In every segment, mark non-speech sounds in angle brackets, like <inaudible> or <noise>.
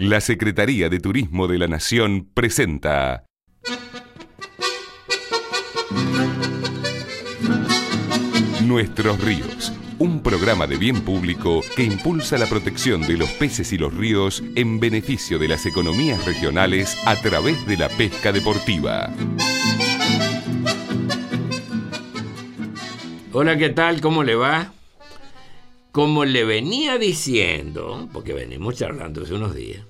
La Secretaría de Turismo de la Nación presenta Nuestros ríos, un programa de bien público que impulsa la protección de los peces y los ríos en beneficio de las economías regionales a través de la pesca deportiva. Hola, ¿qué tal? ¿Cómo le va? Como le venía diciendo, porque venimos charlando hace unos días,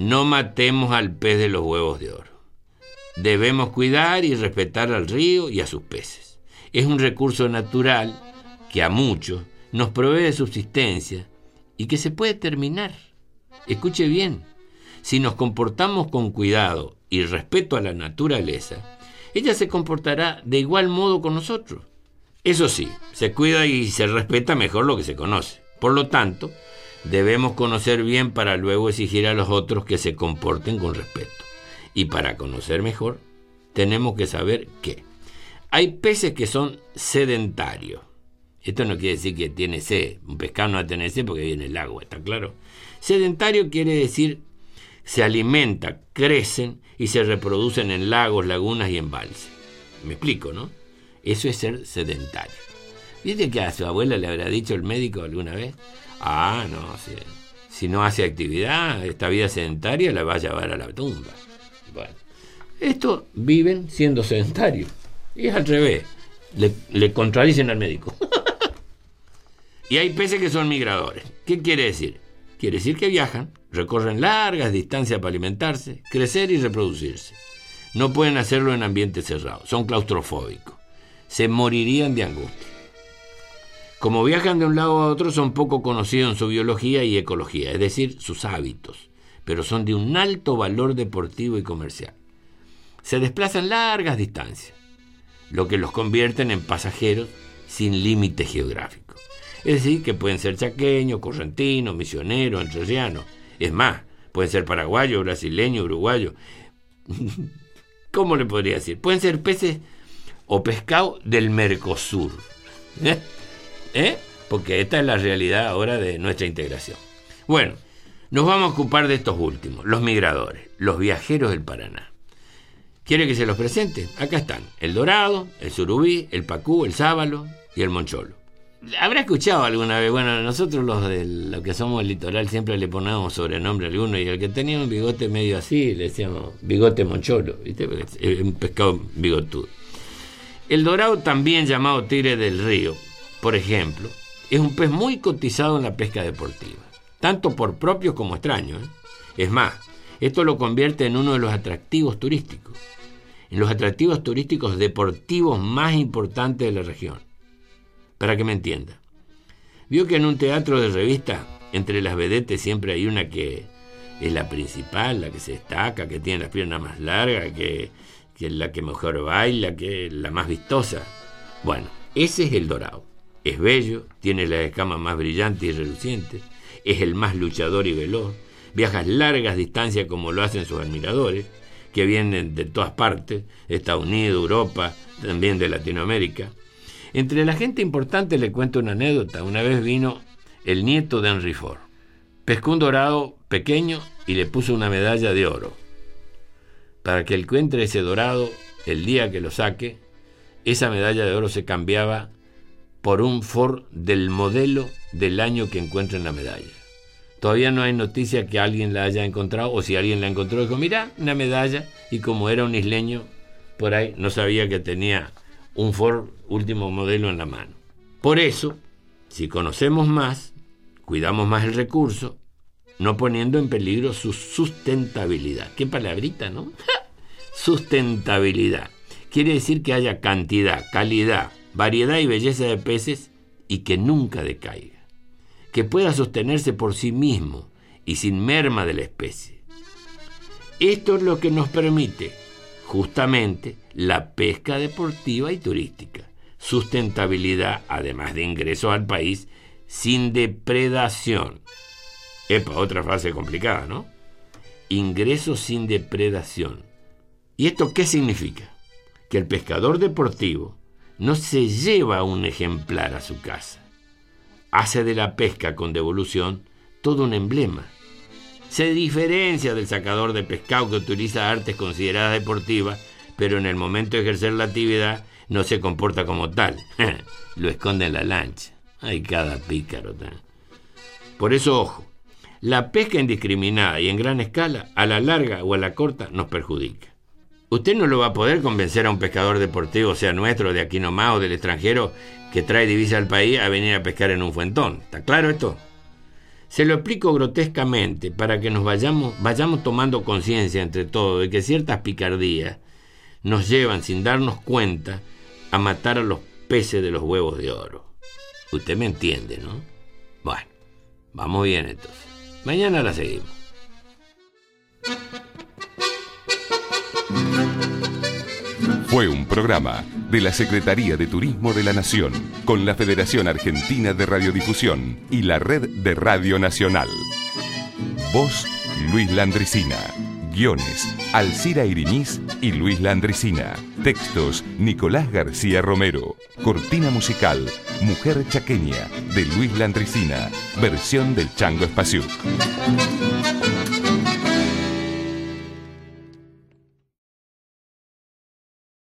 no matemos al pez de los huevos de oro. Debemos cuidar y respetar al río y a sus peces. Es un recurso natural que a muchos nos provee de subsistencia y que se puede terminar. Escuche bien, si nos comportamos con cuidado y respeto a la naturaleza, ella se comportará de igual modo con nosotros. Eso sí, se cuida y se respeta mejor lo que se conoce. Por lo tanto, debemos conocer bien para luego exigir a los otros que se comporten con respeto. Y para conocer mejor, tenemos que saber que hay peces que son sedentarios. Esto no quiere decir que tiene sed. Un pescado no va a tener sed porque viene el agua, ¿está claro? Sedentario quiere decir se alimenta, crecen y se reproducen en lagos, lagunas y embalses. Me explico, ¿no? Eso es ser sedentario. ¿Viste que a su abuela le habrá dicho el médico alguna vez? Ah, no, si, si no hace actividad, esta vida sedentaria la va a llevar a la tumba. Bueno, estos viven siendo sedentarios. Y es al revés. Le, le contradicen al médico. <laughs> y hay peces que son migradores. ¿Qué quiere decir? Quiere decir que viajan, recorren largas distancias para alimentarse, crecer y reproducirse. No pueden hacerlo en ambientes cerrados, son claustrofóbicos se morirían de angustia. Como viajan de un lado a otro, son poco conocidos en su biología y ecología, es decir, sus hábitos, pero son de un alto valor deportivo y comercial. Se desplazan largas distancias, lo que los convierten en pasajeros sin límite geográfico. Es decir, que pueden ser chaqueños, correntinos, misioneros, entrerrianos. Es más, pueden ser paraguayos, brasileños, uruguayos. <laughs> ¿Cómo le podría decir? Pueden ser peces o pescado del Mercosur. ¿Eh? Porque esta es la realidad ahora de nuestra integración. Bueno, nos vamos a ocupar de estos últimos, los migradores, los viajeros del Paraná. ¿Quiere que se los presente? Acá están, el dorado, el surubí, el pacú, el sábalo y el moncholo. Habrá escuchado alguna vez, bueno, nosotros los de lo que somos el litoral siempre le ponemos sobrenombre a alguno y el que tenía un bigote medio así le decíamos bigote moncholo, ¿viste? Un pescado bigotudo. El dorado, también llamado tigre del río, por ejemplo, es un pez muy cotizado en la pesca deportiva, tanto por propios como extraños. ¿eh? Es más, esto lo convierte en uno de los atractivos turísticos, en los atractivos turísticos deportivos más importantes de la región. Para que me entienda, vio que en un teatro de revista, entre las vedetes siempre hay una que es la principal, la que se destaca, que tiene las piernas más largas, que que es la que mejor baila, que es la más vistosa. Bueno, ese es el dorado. Es bello, tiene la escama más brillante y reluciente, es el más luchador y veloz, viaja largas distancias como lo hacen sus admiradores, que vienen de todas partes, Estados Unidos, Europa, también de Latinoamérica. Entre la gente importante le cuento una anécdota. Una vez vino el nieto de Henry Ford. Pescó un dorado pequeño y le puso una medalla de oro para que encuentre ese dorado el día que lo saque, esa medalla de oro se cambiaba por un Ford del modelo del año que encuentren la medalla. Todavía no hay noticia que alguien la haya encontrado, o si alguien la encontró, dijo, mira, una medalla, y como era un isleño, por ahí no sabía que tenía un Ford último modelo en la mano. Por eso, si conocemos más, cuidamos más el recurso, no poniendo en peligro su sustentabilidad. Qué palabrita, ¿no? <laughs> sustentabilidad. Quiere decir que haya cantidad, calidad, variedad y belleza de peces y que nunca decaiga. Que pueda sostenerse por sí mismo y sin merma de la especie. Esto es lo que nos permite justamente la pesca deportiva y turística. Sustentabilidad, además de ingresos al país, sin depredación. Epa, otra frase complicada, ¿no? Ingreso sin depredación. ¿Y esto qué significa? Que el pescador deportivo no se lleva un ejemplar a su casa. Hace de la pesca con devolución todo un emblema. Se diferencia del sacador de pescado que utiliza artes consideradas deportivas, pero en el momento de ejercer la actividad no se comporta como tal. <laughs> Lo esconde en la lancha. Hay cada pícaro. Por eso, ojo, la pesca indiscriminada y en gran escala, a la larga o a la corta, nos perjudica. Usted no lo va a poder convencer a un pescador deportivo, sea nuestro, de aquí nomás o del extranjero, que trae divisa al país a venir a pescar en un fuentón. ¿Está claro esto? Se lo explico grotescamente para que nos vayamos, vayamos tomando conciencia entre todos de que ciertas picardías nos llevan sin darnos cuenta a matar a los peces de los huevos de oro. Usted me entiende, ¿no? Bueno, vamos bien entonces. Mañana la seguimos. Fue un programa de la Secretaría de Turismo de la Nación, con la Federación Argentina de Radiodifusión y la Red de Radio Nacional. Voz Luis Landricina. Guiones Alcira Iriniz y Luis Landricina. Textos Nicolás García Romero. Cortina musical Mujer Chaqueña de Luis Landricina. Versión del Chango Espacio.